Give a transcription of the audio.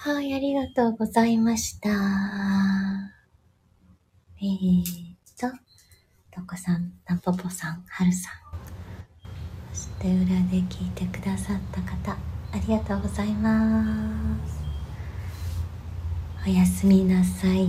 はい、ありがとうございました。えーと、とこさん、なぽぽさん、はるさん。そして裏で聞いてくださった方、ありがとうございます。おやすみなさい。